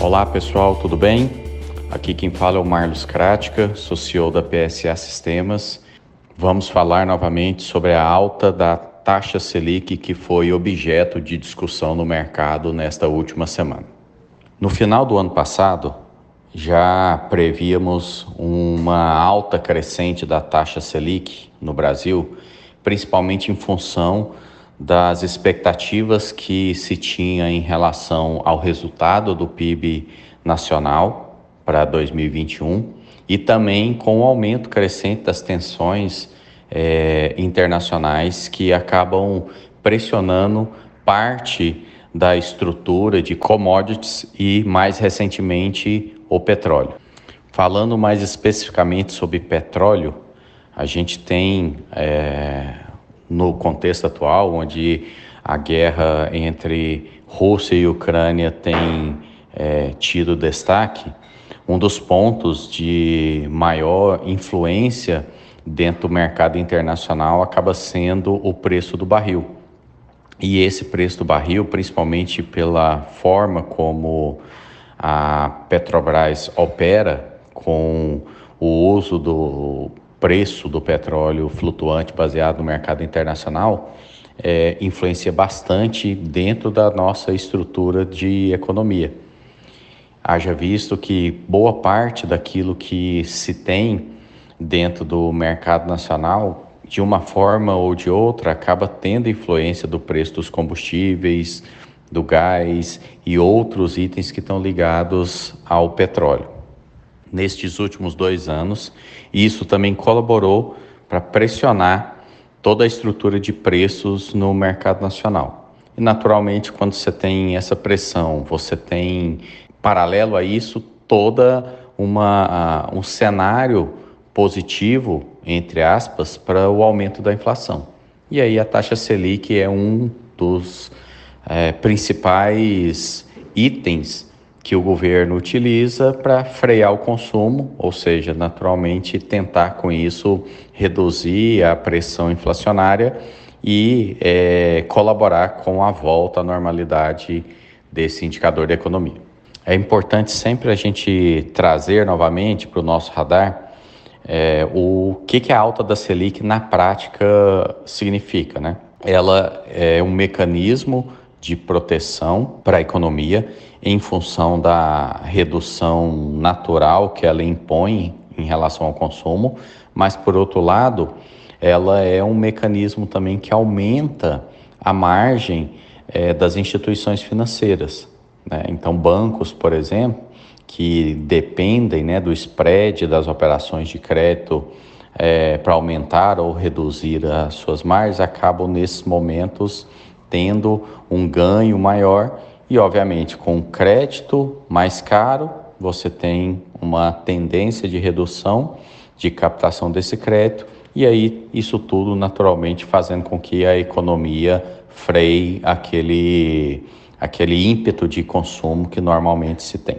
Olá pessoal, tudo bem? Aqui quem fala é o Marlos Krática, sou CEO da PSA Sistemas. Vamos falar novamente sobre a alta da taxa Selic que foi objeto de discussão no mercado nesta última semana. No final do ano passado, já prevíamos uma alta crescente da taxa Selic no Brasil, principalmente em função das expectativas que se tinha em relação ao resultado do PIB nacional para 2021 e também com o aumento crescente das tensões eh, internacionais que acabam pressionando parte da estrutura de commodities e, mais recentemente, o petróleo. Falando mais especificamente sobre petróleo, a gente tem, é, no contexto atual, onde a guerra entre Rússia e Ucrânia tem é, tido destaque, um dos pontos de maior influência dentro do mercado internacional acaba sendo o preço do barril. E esse preço do barril, principalmente pela forma como a Petrobras opera com o uso do preço do petróleo flutuante baseado no mercado internacional, é, influencia bastante dentro da nossa estrutura de economia. Haja visto que boa parte daquilo que se tem dentro do mercado nacional de uma forma ou de outra, acaba tendo influência do preço dos combustíveis, do gás e outros itens que estão ligados ao petróleo. Nestes últimos dois anos, isso também colaborou para pressionar toda a estrutura de preços no mercado nacional. E, naturalmente, quando você tem essa pressão, você tem, paralelo a isso, toda uma, um cenário positivo, entre aspas, para o aumento da inflação. E aí a taxa Selic é um dos é, principais itens que o governo utiliza para frear o consumo, ou seja, naturalmente tentar com isso reduzir a pressão inflacionária e é, colaborar com a volta à normalidade desse indicador da economia. É importante sempre a gente trazer novamente para o nosso radar é, o que, que a alta da Selic na prática significa, né? Ela é um mecanismo de proteção para a economia em função da redução natural que ela impõe em relação ao consumo, mas por outro lado, ela é um mecanismo também que aumenta a margem é, das instituições financeiras. Né? Então, bancos, por exemplo, que dependem né, do spread das operações de crédito é, para aumentar ou reduzir as suas margens, acabam nesses momentos tendo um ganho maior e, obviamente, com crédito mais caro, você tem uma tendência de redução de captação desse crédito e aí isso tudo naturalmente fazendo com que a economia freie aquele, aquele ímpeto de consumo que normalmente se tem.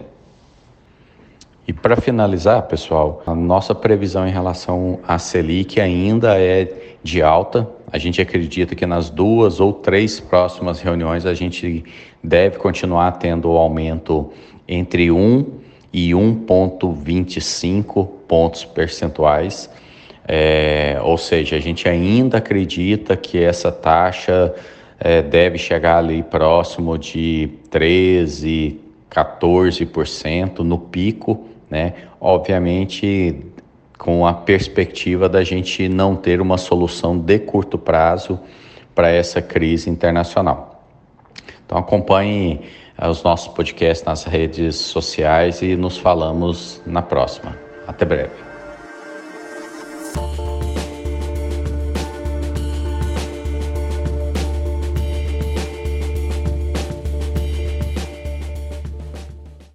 E para finalizar, pessoal, a nossa previsão em relação à Selic ainda é de alta. A gente acredita que nas duas ou três próximas reuniões a gente deve continuar tendo o aumento entre 1 e 1,25 pontos percentuais. É, ou seja, a gente ainda acredita que essa taxa é, deve chegar ali próximo de 13, 14% no pico né? Obviamente, com a perspectiva da gente não ter uma solução de curto prazo para essa crise internacional. Então, acompanhe eh, os nossos podcasts nas redes sociais e nos falamos na próxima. Até breve.